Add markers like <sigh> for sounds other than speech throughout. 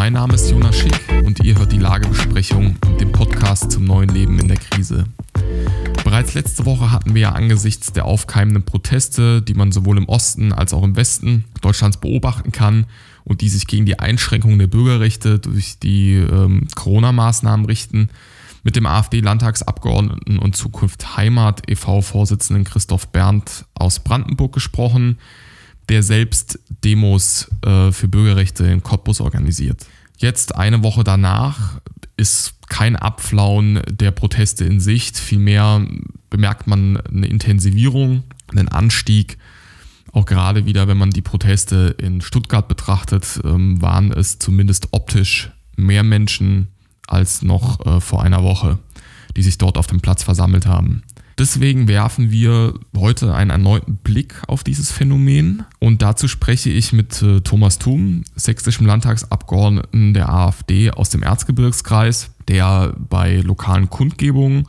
Mein Name ist Jonas Schick und ihr hört die Lagebesprechung und den Podcast zum neuen Leben in der Krise. Bereits letzte Woche hatten wir ja angesichts der aufkeimenden Proteste, die man sowohl im Osten als auch im Westen Deutschlands beobachten kann und die sich gegen die Einschränkung der Bürgerrechte durch die ähm, Corona-Maßnahmen richten, mit dem AfD-Landtagsabgeordneten und Zukunft Heimat e.V.-Vorsitzenden Christoph Berndt aus Brandenburg gesprochen, der selbst Demos äh, für Bürgerrechte in Cottbus organisiert. Jetzt, eine Woche danach, ist kein Abflauen der Proteste in Sicht. Vielmehr bemerkt man eine Intensivierung, einen Anstieg. Auch gerade wieder, wenn man die Proteste in Stuttgart betrachtet, ähm, waren es zumindest optisch mehr Menschen als noch äh, vor einer Woche, die sich dort auf dem Platz versammelt haben. Deswegen werfen wir heute einen erneuten Blick auf dieses Phänomen und dazu spreche ich mit äh, Thomas Thum, sächsischem Landtagsabgeordneten der AfD aus dem Erzgebirgskreis, der bei lokalen Kundgebungen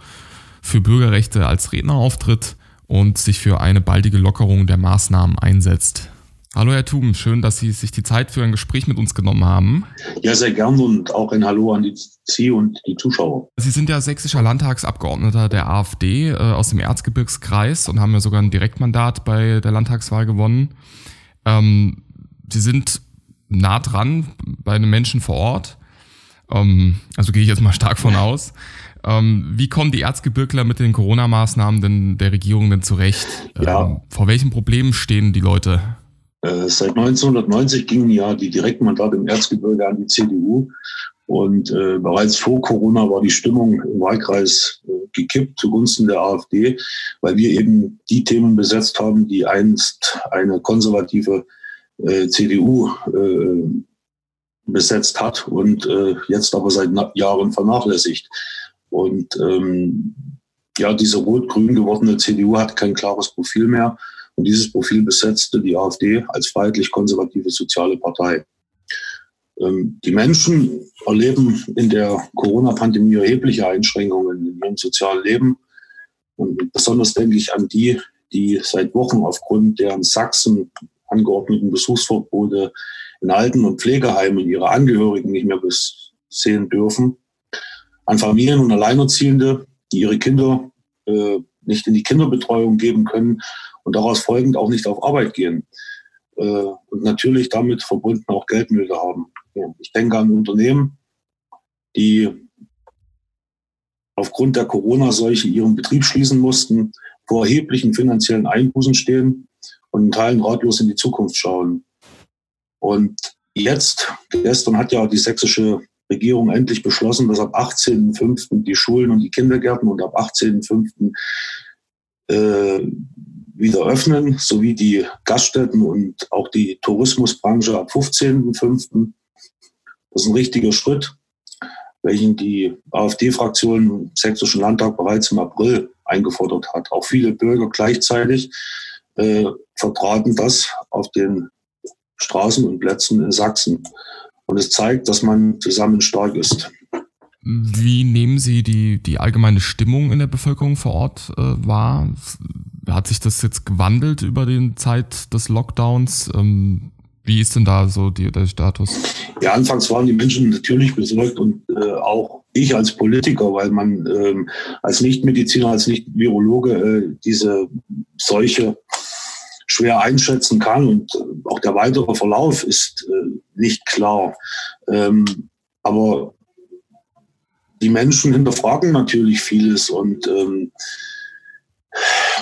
für Bürgerrechte als Redner auftritt und sich für eine baldige Lockerung der Maßnahmen einsetzt. Hallo Herr Thum, schön, dass Sie sich die Zeit für ein Gespräch mit uns genommen haben. Ja, sehr gern und auch ein Hallo an die Sie und die Zuschauer. Sie sind ja sächsischer Landtagsabgeordneter der AfD äh, aus dem Erzgebirgskreis und haben ja sogar ein Direktmandat bei der Landtagswahl gewonnen. Ähm, Sie sind nah dran bei den Menschen vor Ort. Ähm, also gehe ich jetzt mal stark von aus. Ähm, wie kommen die Erzgebirgler mit den Corona-Maßnahmen denn der Regierung denn zurecht? Ja. Ähm, vor welchen Problemen stehen die Leute? Äh, seit 1990 gingen ja die Direktmandate im Erzgebirge an die CDU. Und äh, bereits vor Corona war die Stimmung im Wahlkreis äh, gekippt zugunsten der AfD, weil wir eben die Themen besetzt haben, die einst eine konservative äh, CDU äh, besetzt hat und äh, jetzt aber seit Jahren vernachlässigt. Und ähm, ja, diese rot-grün gewordene CDU hat kein klares Profil mehr und dieses Profil besetzte die AfD als freiheitlich-konservative soziale Partei. Ähm, die Menschen erleben in der Corona-Pandemie erhebliche Einschränkungen in ihrem sozialen Leben. Und besonders denke ich an die, die seit Wochen aufgrund der in Sachsen angeordneten Besuchsverbote in Alten- und Pflegeheimen ihre Angehörigen nicht mehr sehen dürfen. An Familien und Alleinerziehende, die ihre Kinder äh, nicht in die Kinderbetreuung geben können und daraus folgend auch nicht auf Arbeit gehen. Äh, und natürlich damit verbunden auch Geldnöte haben. Ich denke an Unternehmen, die aufgrund der Corona-Seuche ihren Betrieb schließen mussten, vor erheblichen finanziellen Einbußen stehen und in Teilen ratlos in die Zukunft schauen. Und jetzt, gestern hat ja die sächsische Regierung endlich beschlossen, dass ab 18.05. die Schulen und die Kindergärten und ab 18.05. Äh, wieder öffnen, sowie die Gaststätten und auch die Tourismusbranche ab 15.05. Das ist ein richtiger Schritt, welchen die AfD-Fraktion im Sächsischen Landtag bereits im April eingefordert hat. Auch viele Bürger gleichzeitig äh, vertraten das auf den Straßen und Plätzen in Sachsen. Und es zeigt, dass man zusammen stark ist. Wie nehmen Sie die, die allgemeine Stimmung in der Bevölkerung vor Ort äh, wahr? Hat sich das jetzt gewandelt über die Zeit des Lockdowns? Ähm, wie ist denn da so die, der Status? Ja, anfangs waren die Menschen natürlich besorgt und äh, auch ich als Politiker, weil man ähm, als Nichtmediziner, als Nicht-Virologe äh, diese Seuche schwer einschätzen kann und äh, auch der weitere Verlauf ist äh, nicht klar. Ähm, aber die Menschen hinterfragen natürlich vieles und ähm,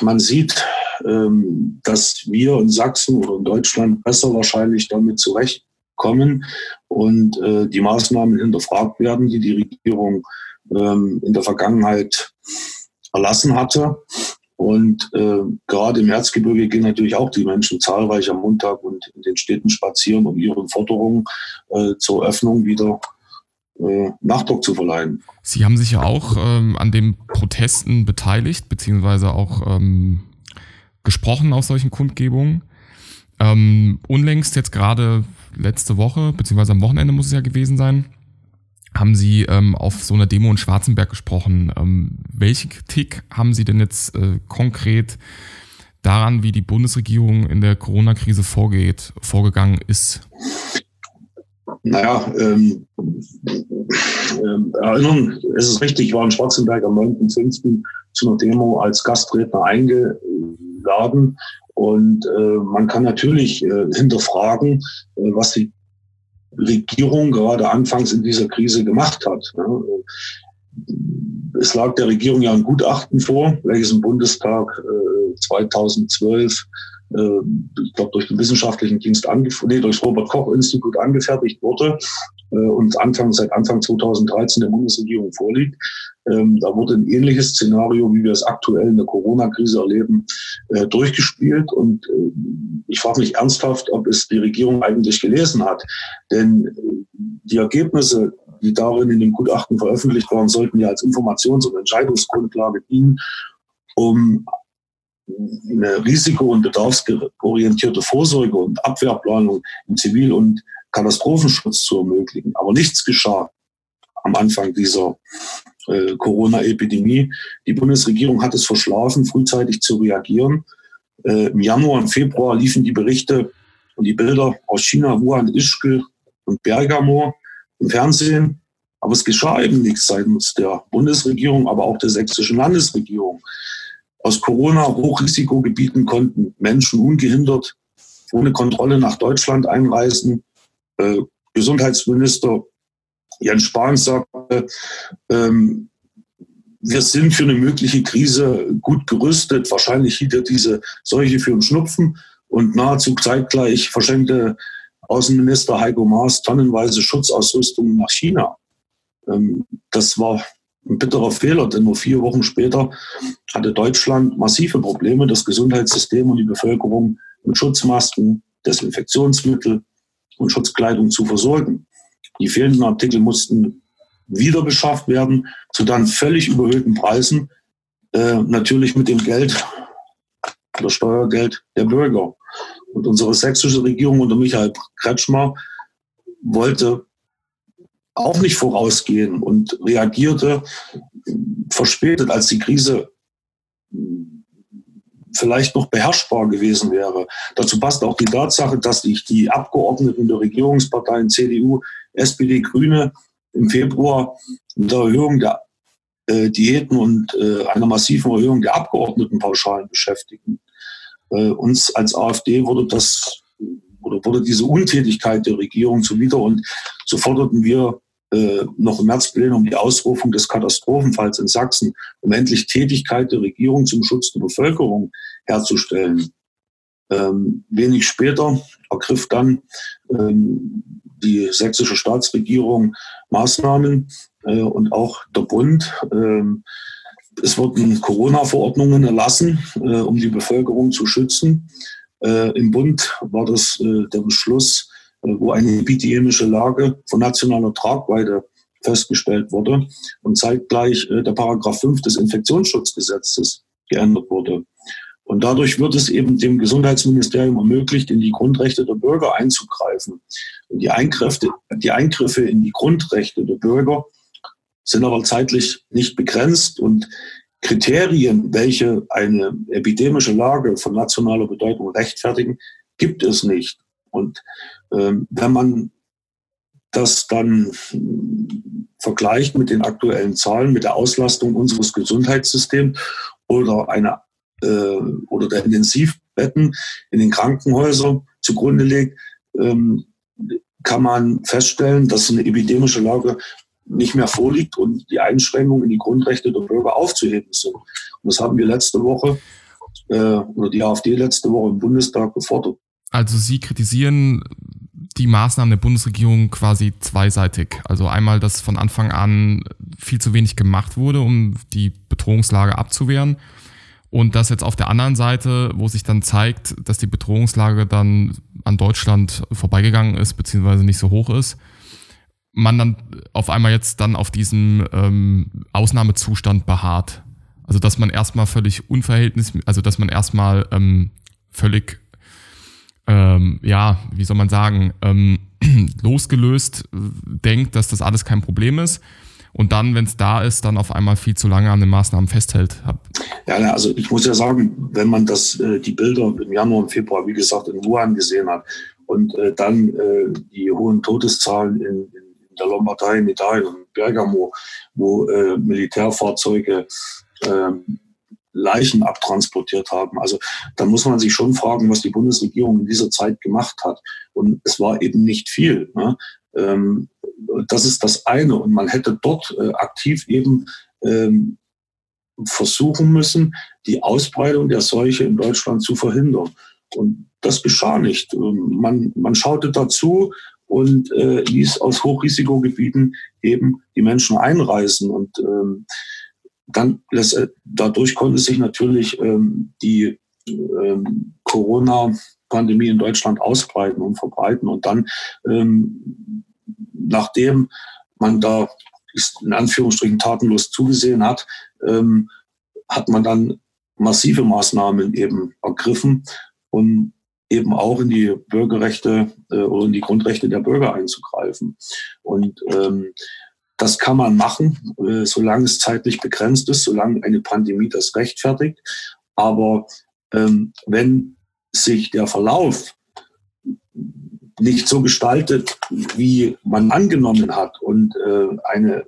man sieht, ähm, dass wir in Sachsen oder in Deutschland besser wahrscheinlich damit zurechtkommen und äh, die Maßnahmen hinterfragt werden, die die Regierung ähm, in der Vergangenheit erlassen hatte. Und äh, gerade im Erzgebirge gehen natürlich auch die Menschen zahlreich am Montag und in den Städten spazieren, um ihren Forderungen äh, zur Öffnung wieder Nachdruck zu verleihen. Sie haben sich ja auch ähm, an den Protesten beteiligt, beziehungsweise auch ähm, gesprochen auf solchen Kundgebungen. Ähm, unlängst jetzt gerade letzte Woche, beziehungsweise am Wochenende muss es ja gewesen sein, haben Sie ähm, auf so einer Demo in Schwarzenberg gesprochen. Ähm, welche Kritik haben Sie denn jetzt äh, konkret daran, wie die Bundesregierung in der Corona-Krise vorgeht, vorgegangen ist? Naja, ähm, äh, erinnern, es ist richtig, ich war in Schwarzenberg am 9.5. zu einer Demo als Gastredner eingeladen. Und äh, man kann natürlich äh, hinterfragen, äh, was die Regierung gerade anfangs in dieser Krise gemacht hat. Ne? Es lag der Regierung ja ein Gutachten vor, welches im Bundestag äh, 2012 äh, ich glaube, durch den wissenschaftlichen Dienst nee, durch das Robert-Koch-Institut angefertigt wurde äh, und Anfang, seit Anfang 2013 der Bundesregierung vorliegt. Ähm, da wurde ein ähnliches Szenario, wie wir es aktuell in der Corona-Krise erleben, äh, durchgespielt. Und äh, ich frage mich ernsthaft, ob es die Regierung eigentlich gelesen hat. Denn äh, die Ergebnisse, die darin in dem Gutachten veröffentlicht waren, sollten ja als Informations- und Entscheidungsgrundlage dienen, um eine risiko- und bedarfsorientierte Vorsorge und Abwehrplanung im Zivil- und Katastrophenschutz zu ermöglichen. Aber nichts geschah am Anfang dieser äh, Corona-Epidemie. Die Bundesregierung hat es verschlafen, frühzeitig zu reagieren. Äh, Im Januar und Februar liefen die Berichte und die Bilder aus China, Wuhan, Ischgl und Bergamo im Fernsehen. Aber es geschah eben nichts seitens der Bundesregierung, aber auch der sächsischen Landesregierung. Aus Corona-Hochrisikogebieten konnten Menschen ungehindert ohne Kontrolle nach Deutschland einreisen. Äh, Gesundheitsminister Jens Spahn sagte, ähm, wir sind für eine mögliche Krise gut gerüstet. Wahrscheinlich hielt er diese Seuche für einen Schnupfen und nahezu zeitgleich verschenkte Außenminister Heiko Maas tonnenweise Schutzausrüstung nach China. Ähm, das war ein bitterer Fehler, denn nur vier Wochen später hatte Deutschland massive Probleme, das Gesundheitssystem und die Bevölkerung mit Schutzmasken, Desinfektionsmittel und Schutzkleidung zu versorgen. Die fehlenden Artikel mussten wieder beschafft werden, zu dann völlig überhöhten Preisen, äh, natürlich mit dem Geld oder Steuergeld der Bürger. Und unsere sächsische Regierung unter Michael Kretschmer wollte auch nicht vorausgehen und reagierte verspätet, als die Krise vielleicht noch beherrschbar gewesen wäre. Dazu passt auch die Tatsache, dass sich die Abgeordneten der Regierungsparteien CDU, SPD, Grüne im Februar mit der Erhöhung der äh, Diäten und äh, einer massiven Erhöhung der Abgeordnetenpauschalen beschäftigen. Äh, uns als AfD wurde das oder wurde diese Untätigkeit der Regierung zuwider und so forderten wir äh, noch im Märzplenum die Ausrufung des Katastrophenfalls in Sachsen, um endlich Tätigkeit der Regierung zum Schutz der Bevölkerung herzustellen. Ähm, wenig später ergriff dann ähm, die sächsische Staatsregierung Maßnahmen äh, und auch der Bund. Ähm, es wurden Corona-Verordnungen erlassen, äh, um die Bevölkerung zu schützen. Äh, Im Bund war das äh, der Beschluss, äh, wo eine epidemische Lage von nationaler Tragweite festgestellt wurde und zeitgleich äh, der Paragraph 5 des Infektionsschutzgesetzes geändert wurde. Und dadurch wird es eben dem Gesundheitsministerium ermöglicht, in die Grundrechte der Bürger einzugreifen. Und die Eingriffe, die Eingriffe in die Grundrechte der Bürger sind aber zeitlich nicht begrenzt und Kriterien, welche eine epidemische Lage von nationaler Bedeutung rechtfertigen, gibt es nicht. Und wenn man das dann vergleicht mit den aktuellen Zahlen, mit der Auslastung unseres Gesundheitssystems oder einer äh, oder der Intensivbetten in den Krankenhäusern zugrunde legt, ähm, kann man feststellen, dass eine epidemische Lage nicht mehr vorliegt und die Einschränkungen in die Grundrechte der Bürger aufzuheben sind. Und das haben wir letzte Woche äh, oder die AfD letzte Woche im Bundestag gefordert. Also Sie kritisieren die Maßnahmen der Bundesregierung quasi zweiseitig. Also einmal, dass von Anfang an viel zu wenig gemacht wurde, um die Bedrohungslage abzuwehren. Und dass jetzt auf der anderen Seite, wo sich dann zeigt, dass die Bedrohungslage dann an Deutschland vorbeigegangen ist, beziehungsweise nicht so hoch ist, man dann auf einmal jetzt dann auf diesem ähm, Ausnahmezustand beharrt. Also dass man erstmal völlig unverhältnismäßig, also dass man erstmal ähm, völlig ähm, ja, wie soll man sagen, ähm, <clears throat> losgelöst äh, denkt, dass das alles kein Problem ist und dann, wenn es da ist, dann auf einmal viel zu lange an den Maßnahmen festhält. Ja, also ich muss ja sagen, wenn man das, äh, die Bilder im Januar und Februar, wie gesagt, in Wuhan gesehen hat und äh, dann die hohen Todeszahlen in, in der Lombardei, in Italien und Bergamo, wo Militärfahrzeuge äh, Leichen abtransportiert haben. Also da muss man sich schon fragen, was die Bundesregierung in dieser Zeit gemacht hat. Und es war eben nicht viel. Ne? Ähm, das ist das eine. Und man hätte dort äh, aktiv eben ähm, versuchen müssen, die Ausbreitung der Seuche in Deutschland zu verhindern. Und das geschah nicht. Ähm, man, man schaute dazu und äh, ließ aus Hochrisikogebieten eben die Menschen einreisen. Und ähm, dann äh, dadurch konnte sich natürlich ähm, die ähm, Corona-Pandemie in Deutschland ausbreiten und verbreiten. Und dann, ähm, nachdem man da in Anführungsstrichen tatenlos zugesehen hat, ähm, hat man dann massive Maßnahmen eben ergriffen, um eben auch in die Bürgerrechte äh, oder in die Grundrechte der Bürger einzugreifen. Und ähm, das kann man machen, äh, solange es zeitlich begrenzt ist, solange eine Pandemie das rechtfertigt. Aber ähm, wenn sich der Verlauf nicht so gestaltet, wie man angenommen hat und äh, eine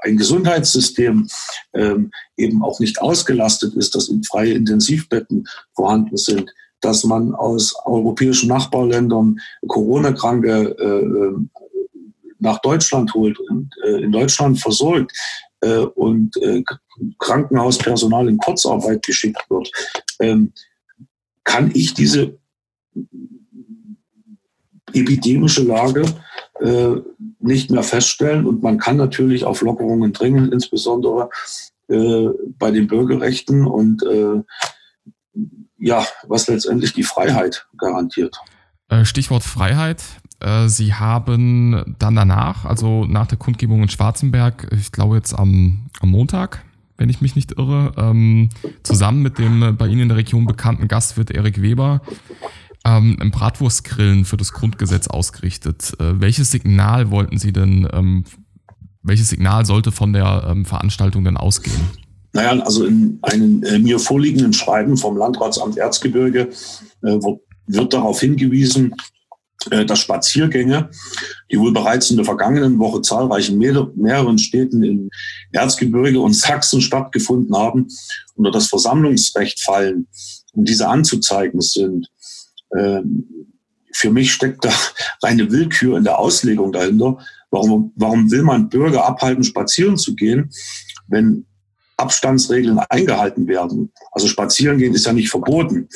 ein Gesundheitssystem ähm, eben auch nicht ausgelastet ist, dass freie Intensivbetten vorhanden sind, dass man aus europäischen Nachbarländern Corona-Kranke äh, äh, nach Deutschland holt und äh, in Deutschland versorgt äh, und äh, Krankenhauspersonal in Kurzarbeit geschickt wird, ähm, kann ich diese epidemische Lage äh, nicht mehr feststellen. Und man kann natürlich auf Lockerungen dringen, insbesondere äh, bei den Bürgerrechten und äh, ja, was letztendlich die Freiheit garantiert. Äh, Stichwort Freiheit. Äh, Sie haben dann danach, also nach der Kundgebung in Schwarzenberg, ich glaube jetzt am, am Montag, wenn ich mich nicht irre, ähm, zusammen mit dem bei Ihnen in der Region bekannten Gastwirt Erik Weber ähm, ein Bratwurstgrillen für das Grundgesetz ausgerichtet. Äh, welches Signal wollten Sie denn, ähm, welches Signal sollte von der ähm, Veranstaltung denn ausgehen? Naja, also in einem äh, mir vorliegenden Schreiben vom Landratsamt Erzgebirge äh, wird darauf hingewiesen, dass Spaziergänge, die wohl bereits in der vergangenen Woche zahlreichen mehreren Städten im Erzgebirge und Sachsen stattgefunden haben, unter das Versammlungsrecht fallen, um diese anzuzeigen sind. Ähm, für mich steckt da <laughs> reine Willkür in der Auslegung dahinter. Warum, warum will man Bürger abhalten, spazieren zu gehen, wenn Abstandsregeln eingehalten werden? Also spazieren gehen ist ja nicht verboten.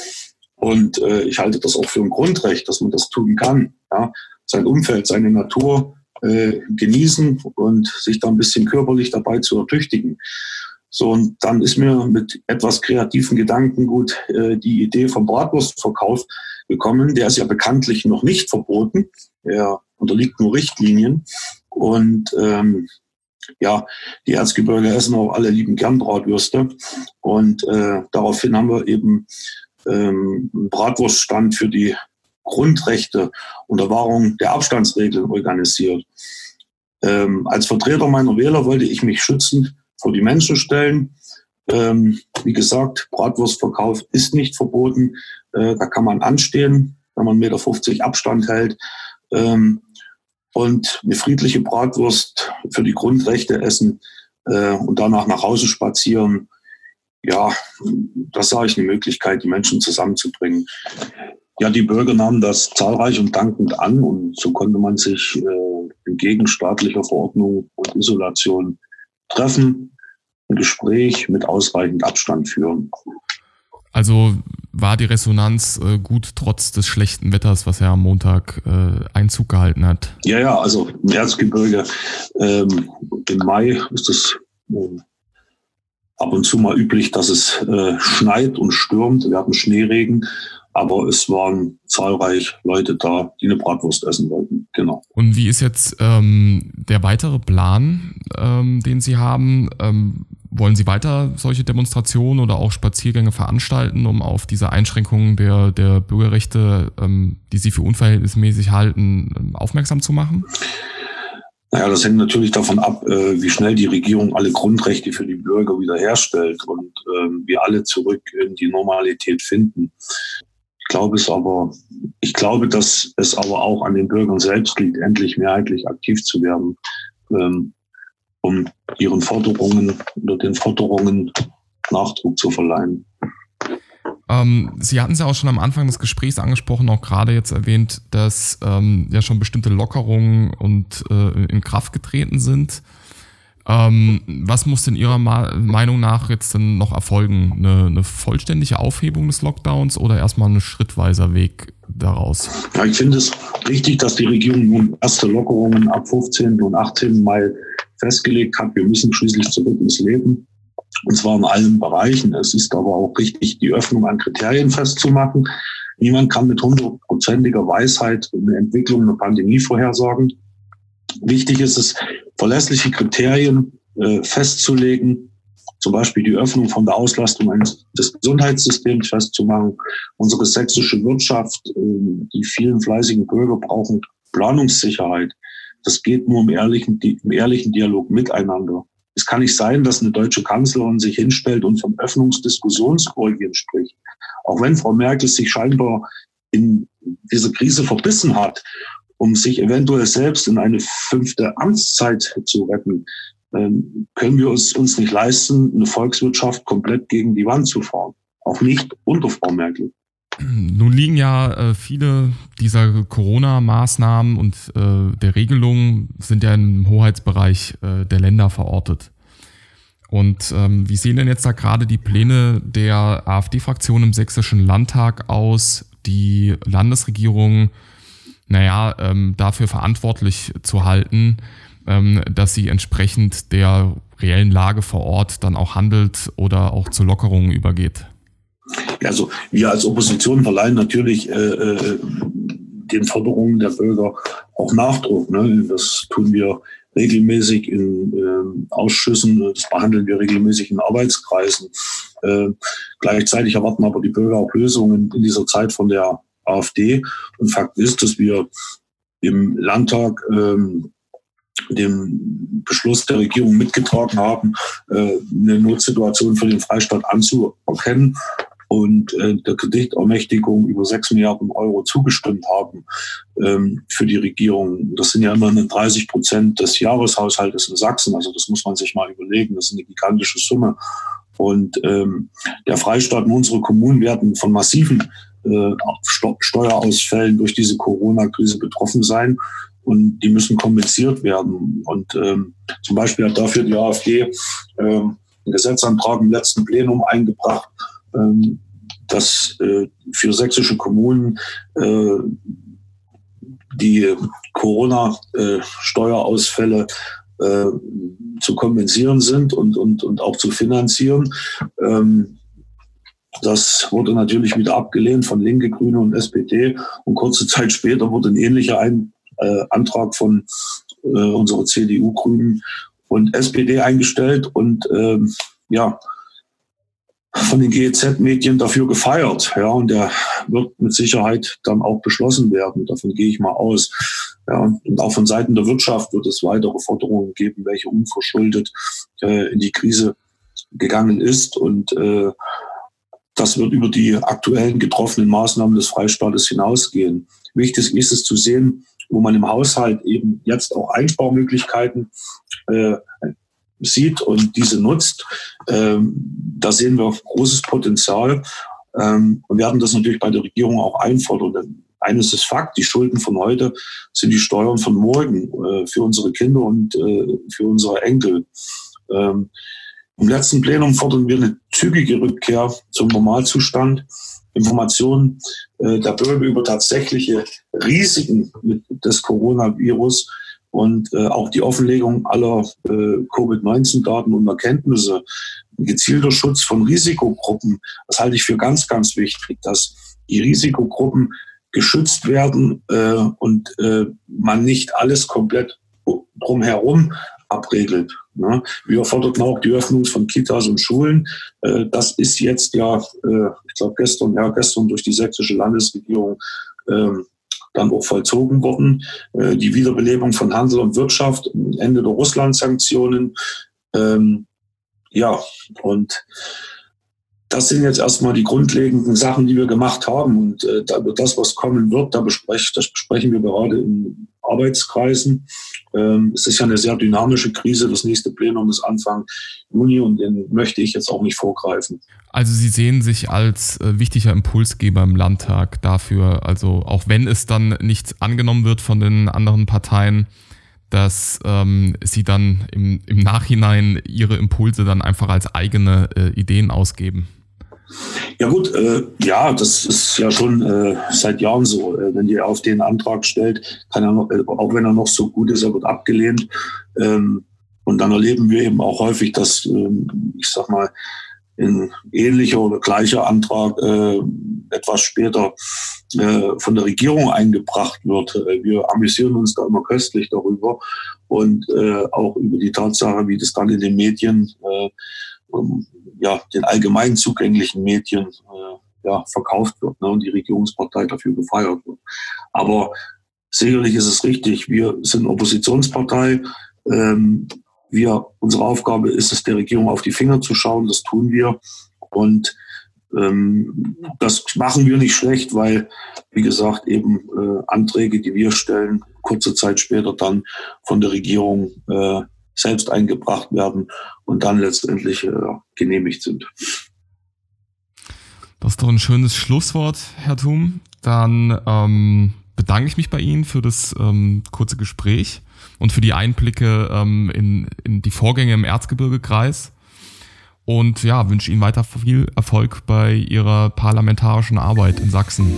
Und äh, ich halte das auch für ein Grundrecht, dass man das tun kann. Ja? Sein Umfeld, seine Natur äh, genießen und sich da ein bisschen körperlich dabei zu ertüchtigen. So, und dann ist mir mit etwas kreativen Gedanken gut äh, die Idee vom Bratwurstverkauf gekommen. Der ist ja bekanntlich noch nicht verboten. Er unterliegt nur Richtlinien. Und ähm, ja, die Erzgebirge essen auch alle lieben gern Bratwürste. Und äh, daraufhin haben wir eben ähm, Bratwurststand für die Grundrechte unter Wahrung der Abstandsregeln organisiert. Ähm, als Vertreter meiner Wähler wollte ich mich schützend vor die Menschen stellen. Ähm, wie gesagt, Bratwurstverkauf ist nicht verboten. Äh, da kann man anstehen, wenn man 1,50 Meter Abstand hält. Ähm, und eine friedliche Bratwurst für die Grundrechte essen äh, und danach nach Hause spazieren. Ja, das sah ich eine Möglichkeit, die Menschen zusammenzubringen. Ja, die Bürger nahmen das zahlreich und dankend an und so konnte man sich äh, entgegen staatlicher Verordnung und Isolation treffen, ein Gespräch mit ausreichend Abstand führen. Also war die Resonanz äh, gut trotz des schlechten Wetters, was ja am Montag äh, Einzug gehalten hat? Ja, ja, also im Erzgebirge ähm, im Mai ist äh, ab und zu mal üblich, dass es äh, schneit und stürmt. Wir hatten Schneeregen, aber es waren zahlreich Leute da, die eine Bratwurst essen wollten. Genau. Und wie ist jetzt ähm, der weitere Plan, ähm, den Sie haben? Ähm, wollen Sie weiter solche Demonstrationen oder auch Spaziergänge veranstalten, um auf diese Einschränkungen der, der Bürgerrechte, ähm, die Sie für unverhältnismäßig halten, ähm, aufmerksam zu machen? Naja, das hängt natürlich davon ab, äh, wie schnell die Regierung alle Grundrechte für die Bürger wiederherstellt und äh, wir alle zurück in die Normalität finden. glaube es aber, ich glaube, dass es aber auch an den Bürgern selbst liegt, endlich mehrheitlich aktiv zu werden, ähm, um ihren Forderungen oder den Forderungen Nachdruck zu verleihen. Ähm, Sie hatten es ja auch schon am Anfang des Gesprächs angesprochen, auch gerade jetzt erwähnt, dass ähm, ja schon bestimmte Lockerungen und äh, in Kraft getreten sind. Ähm, was muss denn Ihrer Ma Meinung nach jetzt denn noch erfolgen? Eine, eine, vollständige Aufhebung des Lockdowns oder erstmal ein schrittweiser Weg daraus? Ja, ich finde es richtig, dass die Regierung nun erste Lockerungen ab 15. und 18. Mai festgelegt hat. Wir müssen schließlich zurück ins Leben. Und zwar in allen Bereichen. Es ist aber auch richtig, die Öffnung an Kriterien festzumachen. Niemand kann mit hundertprozentiger Weisheit eine Entwicklung einer Pandemie vorhersagen. Wichtig ist es, verlässliche Kriterien äh, festzulegen, zum Beispiel die Öffnung von der Auslastung des Gesundheitssystems festzumachen. Unsere sächsische Wirtschaft, äh, die vielen fleißigen Bürger brauchen Planungssicherheit. Das geht nur im ehrlichen, im ehrlichen Dialog miteinander. Es kann nicht sein, dass eine deutsche Kanzlerin sich hinstellt und von Öffnungsdiskussionsorgien spricht. Auch wenn Frau Merkel sich scheinbar in dieser Krise verbissen hat, um sich eventuell selbst in eine fünfte Amtszeit zu retten, ähm, können wir es uns nicht leisten, eine Volkswirtschaft komplett gegen die Wand zu fahren. Auch nicht unter Frau Merkel. <clears throat> Nun liegen ja äh, viele dieser Corona-Maßnahmen und äh, der Regelungen sind ja im Hoheitsbereich äh, der Länder verortet. Und ähm, wie sehen denn jetzt da gerade die Pläne der AfD-Fraktion im Sächsischen Landtag aus, die Landesregierung, naja, ähm, dafür verantwortlich zu halten, ähm, dass sie entsprechend der reellen Lage vor Ort dann auch handelt oder auch zu Lockerungen übergeht? Also wir als Opposition verleihen natürlich äh, äh, den Forderungen der Bürger auch Nachdruck. Ne? Das tun wir regelmäßig in äh, Ausschüssen, das behandeln wir regelmäßig in Arbeitskreisen. Äh, gleichzeitig erwarten aber die Bürger auch Lösungen in dieser Zeit von der AfD. Und Fakt ist, dass wir im Landtag ähm, dem Beschluss der Regierung mitgetragen haben, äh, eine Notsituation für den Freistaat anzuerkennen und äh, der Kreditermächtigung über 6 Milliarden Euro zugestimmt haben ähm, für die Regierung. Das sind ja immerhin 30 Prozent des Jahreshaushaltes in Sachsen. Also das muss man sich mal überlegen. Das ist eine gigantische Summe. Und ähm, der Freistaat und unsere Kommunen werden von massiven äh, Steuerausfällen durch diese Corona-Krise betroffen sein. Und die müssen kompensiert werden. Und ähm, zum Beispiel hat dafür die AfD ähm, einen Gesetzantrag im letzten Plenum eingebracht, ähm, dass äh, für sächsische Kommunen äh, die Corona-Steuerausfälle äh, zu kompensieren sind und, und, und auch zu finanzieren. Ähm, das wurde natürlich wieder abgelehnt von Linke, Grüne und SPD. Und kurze Zeit später wurde ein ähnlicher ein, äh, Antrag von äh, unserer CDU, Grünen und SPD eingestellt. Und ähm, ja, von den GEZ-Medien dafür gefeiert. Ja, und der wird mit Sicherheit dann auch beschlossen werden. Davon gehe ich mal aus. Ja, und auch von Seiten der Wirtschaft wird es weitere Forderungen geben, welche unverschuldet äh, in die Krise gegangen ist. Und äh, das wird über die aktuellen getroffenen Maßnahmen des Freistaates hinausgehen. Wichtig ist es zu sehen, wo man im Haushalt eben jetzt auch Einsparmöglichkeiten äh, sieht und diese nutzt. Ähm, da sehen wir großes Potenzial ähm, und werden das natürlich bei der Regierung auch einfordern. eines ist Fakt, die Schulden von heute sind die Steuern von morgen äh, für unsere Kinder und äh, für unsere Enkel. Ähm, Im letzten Plenum fordern wir eine zügige Rückkehr zum Normalzustand. Informationen äh, der Bürger über tatsächliche Risiken des Coronavirus und äh, auch die Offenlegung aller äh, Covid-19-Daten und Erkenntnisse, gezielter Schutz von Risikogruppen, das halte ich für ganz, ganz wichtig, dass die Risikogruppen geschützt werden äh, und äh, man nicht alles komplett drumherum abregelt. Ne? Wir forderten auch die Öffnung von Kitas und Schulen. Äh, das ist jetzt ja, äh, ich glaube gestern, ja gestern durch die sächsische Landesregierung ähm, dann auch vollzogen worden. Äh, die Wiederbelebung von Handel und Wirtschaft, Ende der Russland-Sanktionen. Ähm, ja, und das sind jetzt erstmal die grundlegenden Sachen, die wir gemacht haben. Und äh, das, was kommen wird, da besprech, das besprechen wir gerade in Arbeitskreisen. Ähm, es ist ja eine sehr dynamische Krise. Das nächste Plenum ist Anfang Juni und den möchte ich jetzt auch nicht vorgreifen. Also Sie sehen sich als äh, wichtiger Impulsgeber im Landtag dafür, also auch wenn es dann nicht angenommen wird von den anderen Parteien, dass ähm, sie dann im, im Nachhinein ihre Impulse dann einfach als eigene äh, Ideen ausgeben. Ja gut, äh, ja, das ist ja schon äh, seit Jahren so. Äh, wenn ihr auf den Antrag stellt, kann er noch, äh, auch wenn er noch so gut ist, er wird abgelehnt. Ähm, und dann erleben wir eben auch häufig, dass, ähm, ich sag mal, ein ähnlicher oder gleicher Antrag äh, etwas später äh, von der Regierung eingebracht wird. Äh, wir amüsieren uns da immer köstlich darüber und äh, auch über die Tatsache, wie das dann in den Medien äh, ja, den allgemein zugänglichen Medien äh, ja, verkauft wird ne, und die Regierungspartei dafür gefeiert wird. Aber sicherlich ist es richtig, wir sind Oppositionspartei. Ähm, wir, unsere Aufgabe ist es, der Regierung auf die Finger zu schauen. Das tun wir. Und ähm, das machen wir nicht schlecht, weil, wie gesagt, eben äh, Anträge, die wir stellen, kurze Zeit später dann von der Regierung äh, selbst eingebracht werden und dann letztendlich äh, genehmigt sind. Das ist doch ein schönes Schlusswort, Herr Thum. Dann ähm, bedanke ich mich bei Ihnen für das ähm, kurze Gespräch und für die Einblicke ähm, in, in die Vorgänge im Erzgebirgekreis. Und ja, wünsche Ihnen weiter viel Erfolg bei Ihrer parlamentarischen Arbeit in Sachsen.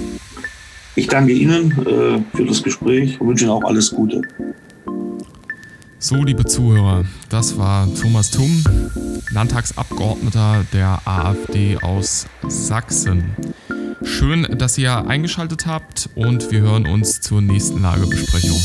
Ich danke Ihnen äh, für das Gespräch und wünsche Ihnen auch alles Gute. So, liebe Zuhörer, das war Thomas Thum, Landtagsabgeordneter der AfD aus Sachsen. Schön, dass ihr eingeschaltet habt und wir hören uns zur nächsten Lagebesprechung.